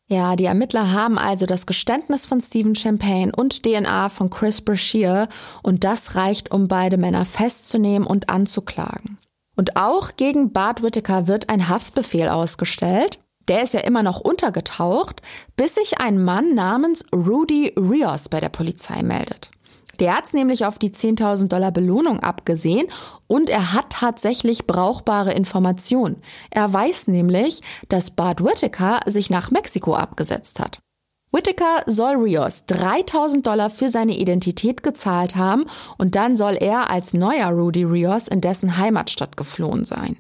Ja, die Ermittler haben also das Geständnis von Stephen Champagne und DNA von Chris Brashear und das reicht, um beide Männer festzunehmen und anzuklagen. Und auch gegen Bart Whittaker wird ein Haftbefehl ausgestellt. Der ist ja immer noch untergetaucht, bis sich ein Mann namens Rudy Rios bei der Polizei meldet. Der hat es nämlich auf die 10.000 Dollar Belohnung abgesehen und er hat tatsächlich brauchbare Informationen. Er weiß nämlich, dass Bart Whittaker sich nach Mexiko abgesetzt hat. Whittaker soll Rios 3000 Dollar für seine Identität gezahlt haben und dann soll er als neuer Rudy Rios in dessen Heimatstadt geflohen sein.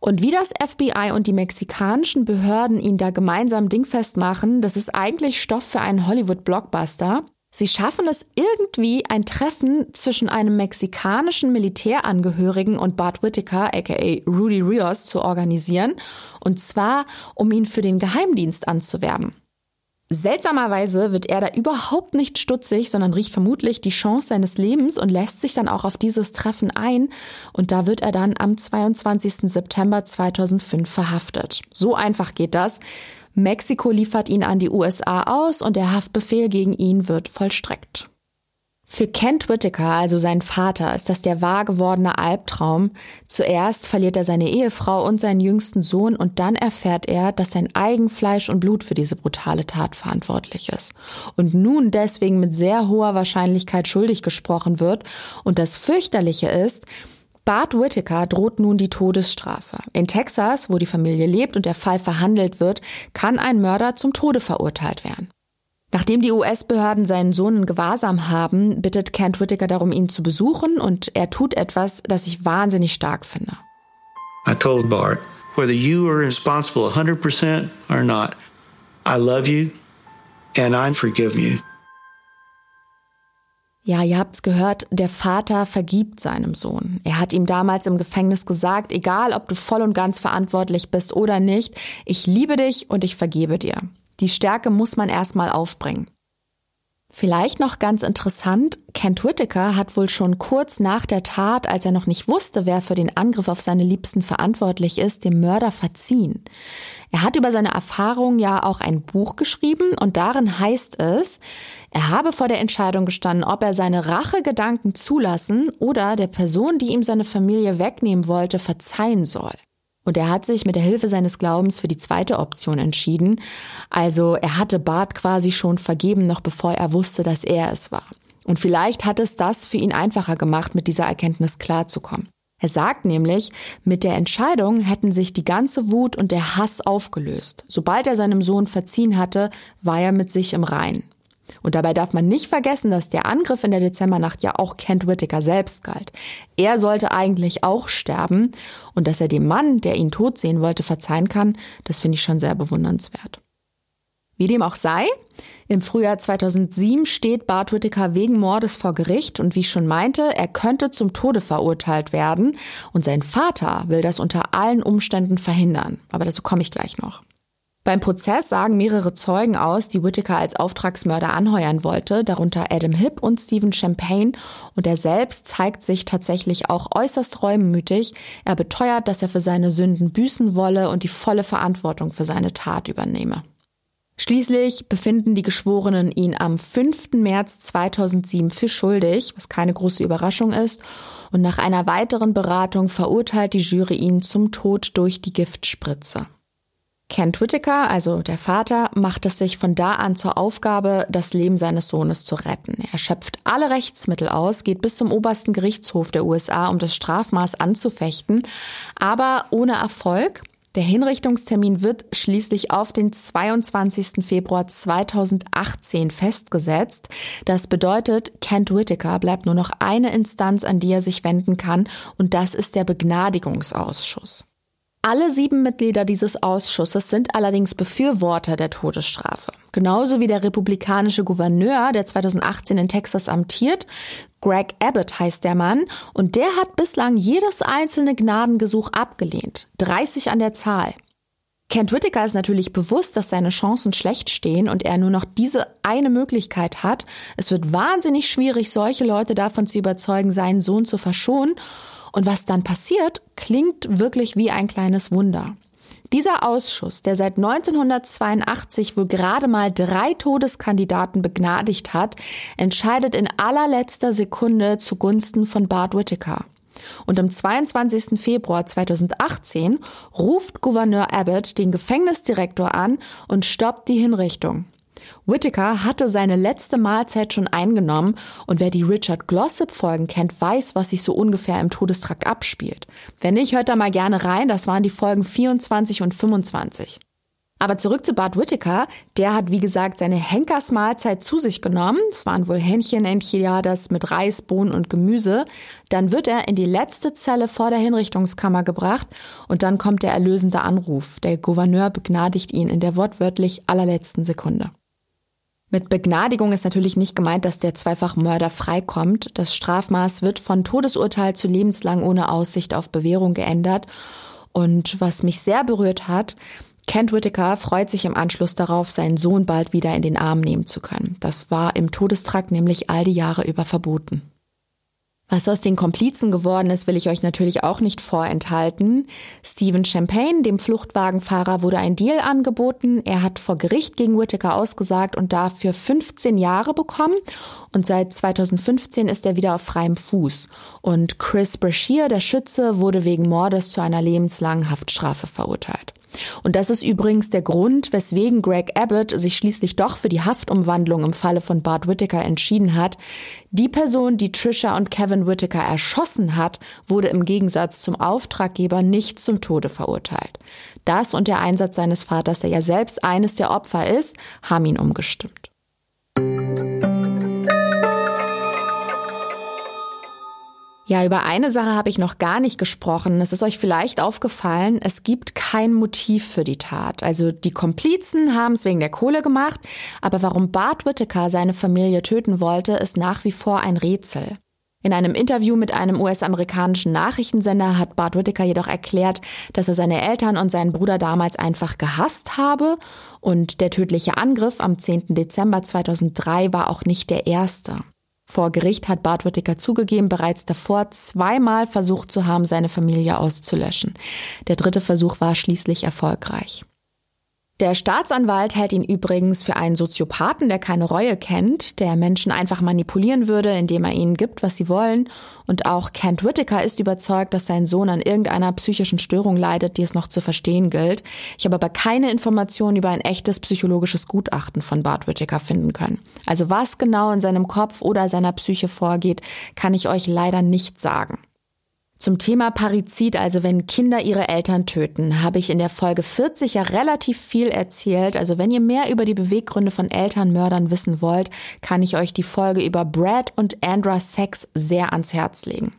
Und wie das FBI und die mexikanischen Behörden ihn da gemeinsam dingfest machen, das ist eigentlich Stoff für einen Hollywood-Blockbuster. Sie schaffen es irgendwie, ein Treffen zwischen einem mexikanischen Militärangehörigen und Bart Whittaker, aka Rudy Rios, zu organisieren. Und zwar, um ihn für den Geheimdienst anzuwerben. Seltsamerweise wird er da überhaupt nicht stutzig, sondern riecht vermutlich die Chance seines Lebens und lässt sich dann auch auf dieses Treffen ein. Und da wird er dann am 22. September 2005 verhaftet. So einfach geht das. Mexiko liefert ihn an die USA aus und der Haftbefehl gegen ihn wird vollstreckt. Für Kent Whittaker, also sein Vater, ist das der wahr gewordene Albtraum. Zuerst verliert er seine Ehefrau und seinen jüngsten Sohn und dann erfährt er, dass sein Eigenfleisch und Blut für diese brutale Tat verantwortlich ist. Und nun deswegen mit sehr hoher Wahrscheinlichkeit schuldig gesprochen wird. Und das fürchterliche ist, Bart Whittaker droht nun die Todesstrafe. In Texas, wo die Familie lebt und der Fall verhandelt wird, kann ein Mörder zum Tode verurteilt werden. Nachdem die US-Behörden seinen Sohn in Gewahrsam haben, bittet Kent Whittaker darum, ihn zu besuchen und er tut etwas, das ich wahnsinnig stark finde. I told Bart, whether you are responsible 100% or not, I love you and I forgive you. Ja, ihr habt's gehört, der Vater vergibt seinem Sohn. Er hat ihm damals im Gefängnis gesagt, egal ob du voll und ganz verantwortlich bist oder nicht, ich liebe dich und ich vergebe dir. Die Stärke muss man erstmal aufbringen. Vielleicht noch ganz interessant, Kent Whittaker hat wohl schon kurz nach der Tat, als er noch nicht wusste, wer für den Angriff auf seine Liebsten verantwortlich ist, dem Mörder verziehen. Er hat über seine Erfahrungen ja auch ein Buch geschrieben und darin heißt es, er habe vor der Entscheidung gestanden, ob er seine Rachegedanken zulassen oder der Person, die ihm seine Familie wegnehmen wollte, verzeihen soll. Und er hat sich mit der Hilfe seines Glaubens für die zweite Option entschieden. Also er hatte Bart quasi schon vergeben, noch bevor er wusste, dass er es war. Und vielleicht hat es das für ihn einfacher gemacht, mit dieser Erkenntnis klarzukommen. Er sagt nämlich, mit der Entscheidung hätten sich die ganze Wut und der Hass aufgelöst. Sobald er seinem Sohn verziehen hatte, war er mit sich im Reinen. Und dabei darf man nicht vergessen, dass der Angriff in der Dezembernacht ja auch Kent Whittaker selbst galt. Er sollte eigentlich auch sterben und dass er dem Mann, der ihn tot sehen wollte, verzeihen kann, das finde ich schon sehr bewundernswert. Wie dem auch sei, im Frühjahr 2007 steht Bart Whittaker wegen Mordes vor Gericht und wie ich schon meinte, er könnte zum Tode verurteilt werden und sein Vater will das unter allen Umständen verhindern. Aber dazu komme ich gleich noch. Beim Prozess sagen mehrere Zeugen aus, die Whittaker als Auftragsmörder anheuern wollte, darunter Adam Hipp und Stephen Champagne, und er selbst zeigt sich tatsächlich auch äußerst reumütig. Er beteuert, dass er für seine Sünden büßen wolle und die volle Verantwortung für seine Tat übernehme. Schließlich befinden die Geschworenen ihn am 5. März 2007 für schuldig, was keine große Überraschung ist, und nach einer weiteren Beratung verurteilt die Jury ihn zum Tod durch die Giftspritze. Kent Whittaker, also der Vater, macht es sich von da an zur Aufgabe, das Leben seines Sohnes zu retten. Er schöpft alle Rechtsmittel aus, geht bis zum obersten Gerichtshof der USA, um das Strafmaß anzufechten, aber ohne Erfolg. Der Hinrichtungstermin wird schließlich auf den 22. Februar 2018 festgesetzt. Das bedeutet, Kent Whittaker bleibt nur noch eine Instanz, an die er sich wenden kann, und das ist der Begnadigungsausschuss. Alle sieben Mitglieder dieses Ausschusses sind allerdings Befürworter der Todesstrafe. Genauso wie der republikanische Gouverneur, der 2018 in Texas amtiert. Greg Abbott heißt der Mann und der hat bislang jedes einzelne Gnadengesuch abgelehnt. 30 an der Zahl. Kent Whittaker ist natürlich bewusst, dass seine Chancen schlecht stehen und er nur noch diese eine Möglichkeit hat. Es wird wahnsinnig schwierig, solche Leute davon zu überzeugen, seinen Sohn zu verschonen. Und was dann passiert, klingt wirklich wie ein kleines Wunder. Dieser Ausschuss, der seit 1982 wohl gerade mal drei Todeskandidaten begnadigt hat, entscheidet in allerletzter Sekunde zugunsten von Bart Whittaker. Und am 22. Februar 2018 ruft Gouverneur Abbott den Gefängnisdirektor an und stoppt die Hinrichtung. Whittaker hatte seine letzte Mahlzeit schon eingenommen und wer die Richard Glossip Folgen kennt, weiß, was sich so ungefähr im Todestrakt abspielt. Wenn nicht, hört da mal gerne rein, das waren die Folgen 24 und 25. Aber zurück zu Bart Whittaker. Der hat, wie gesagt, seine Henkersmahlzeit zu sich genommen. Das waren wohl Hähnchen, Enchiladas mit Reis, Bohnen und Gemüse. Dann wird er in die letzte Zelle vor der Hinrichtungskammer gebracht und dann kommt der erlösende Anruf. Der Gouverneur begnadigt ihn in der wortwörtlich allerletzten Sekunde. Mit Begnadigung ist natürlich nicht gemeint, dass der Zweifachmörder freikommt. Das Strafmaß wird von Todesurteil zu lebenslang ohne Aussicht auf Bewährung geändert. Und was mich sehr berührt hat, Kent Whittaker freut sich im Anschluss darauf, seinen Sohn bald wieder in den Arm nehmen zu können. Das war im Todestrakt nämlich all die Jahre über verboten. Was aus den Komplizen geworden ist, will ich euch natürlich auch nicht vorenthalten. Stephen Champagne, dem Fluchtwagenfahrer, wurde ein Deal angeboten. Er hat vor Gericht gegen Whittaker ausgesagt und dafür 15 Jahre bekommen. Und seit 2015 ist er wieder auf freiem Fuß. Und Chris Brashear, der Schütze, wurde wegen Mordes zu einer lebenslangen Haftstrafe verurteilt. Und das ist übrigens der Grund, weswegen Greg Abbott sich schließlich doch für die Haftumwandlung im Falle von Bart Whittaker entschieden hat. Die Person, die Trisha und Kevin Whittaker erschossen hat, wurde im Gegensatz zum Auftraggeber nicht zum Tode verurteilt. Das und der Einsatz seines Vaters, der ja selbst eines der Opfer ist, haben ihn umgestimmt. Ja, über eine Sache habe ich noch gar nicht gesprochen. Es ist euch vielleicht aufgefallen, es gibt kein Motiv für die Tat. Also die Komplizen haben es wegen der Kohle gemacht, aber warum Bart Whittaker seine Familie töten wollte, ist nach wie vor ein Rätsel. In einem Interview mit einem US-amerikanischen Nachrichtensender hat Bart Whittaker jedoch erklärt, dass er seine Eltern und seinen Bruder damals einfach gehasst habe und der tödliche Angriff am 10. Dezember 2003 war auch nicht der erste. Vor Gericht hat Bart Whittaker zugegeben, bereits davor zweimal versucht zu haben, seine Familie auszulöschen. Der dritte Versuch war schließlich erfolgreich. Der Staatsanwalt hält ihn übrigens für einen Soziopathen, der keine Reue kennt, der Menschen einfach manipulieren würde, indem er ihnen gibt, was sie wollen. Und auch Kent Whittaker ist überzeugt, dass sein Sohn an irgendeiner psychischen Störung leidet, die es noch zu verstehen gilt. Ich habe aber keine Informationen über ein echtes psychologisches Gutachten von Bart Whittaker finden können. Also was genau in seinem Kopf oder seiner Psyche vorgeht, kann ich euch leider nicht sagen. Zum Thema Parizid, also wenn Kinder ihre Eltern töten, habe ich in der Folge 40 ja relativ viel erzählt. Also wenn ihr mehr über die Beweggründe von Elternmördern wissen wollt, kann ich euch die Folge über Brad und Andra Sex sehr ans Herz legen.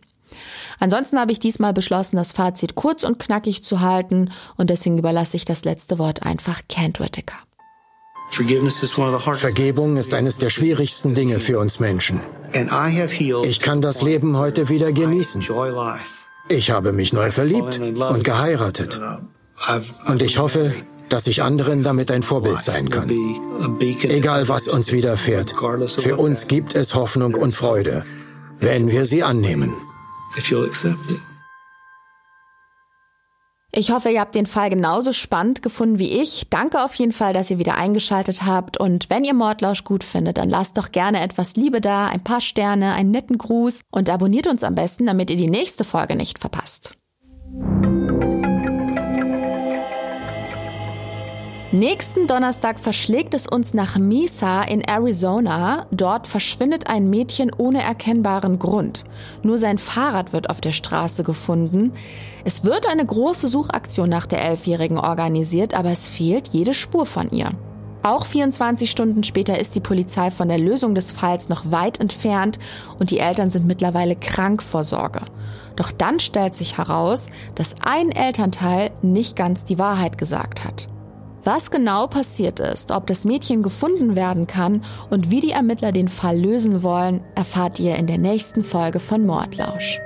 Ansonsten habe ich diesmal beschlossen, das Fazit kurz und knackig zu halten und deswegen überlasse ich das letzte Wort einfach Kent Whittaker. Vergebung ist eines der schwierigsten Dinge für uns Menschen. Ich kann das Leben heute wieder genießen. Ich habe mich neu verliebt und geheiratet. Und ich hoffe, dass ich anderen damit ein Vorbild sein kann. Egal was uns widerfährt, für uns gibt es Hoffnung und Freude, wenn wir sie annehmen. Ich hoffe, ihr habt den Fall genauso spannend gefunden wie ich. Danke auf jeden Fall, dass ihr wieder eingeschaltet habt. Und wenn ihr Mordlausch gut findet, dann lasst doch gerne etwas Liebe da, ein paar Sterne, einen netten Gruß und abonniert uns am besten, damit ihr die nächste Folge nicht verpasst. Nächsten Donnerstag verschlägt es uns nach Mesa in Arizona. Dort verschwindet ein Mädchen ohne erkennbaren Grund. Nur sein Fahrrad wird auf der Straße gefunden. Es wird eine große Suchaktion nach der Elfjährigen organisiert, aber es fehlt jede Spur von ihr. Auch 24 Stunden später ist die Polizei von der Lösung des Falls noch weit entfernt und die Eltern sind mittlerweile krank vor Sorge. Doch dann stellt sich heraus, dass ein Elternteil nicht ganz die Wahrheit gesagt hat. Was genau passiert ist, ob das Mädchen gefunden werden kann und wie die Ermittler den Fall lösen wollen, erfahrt ihr in der nächsten Folge von Mordlausch.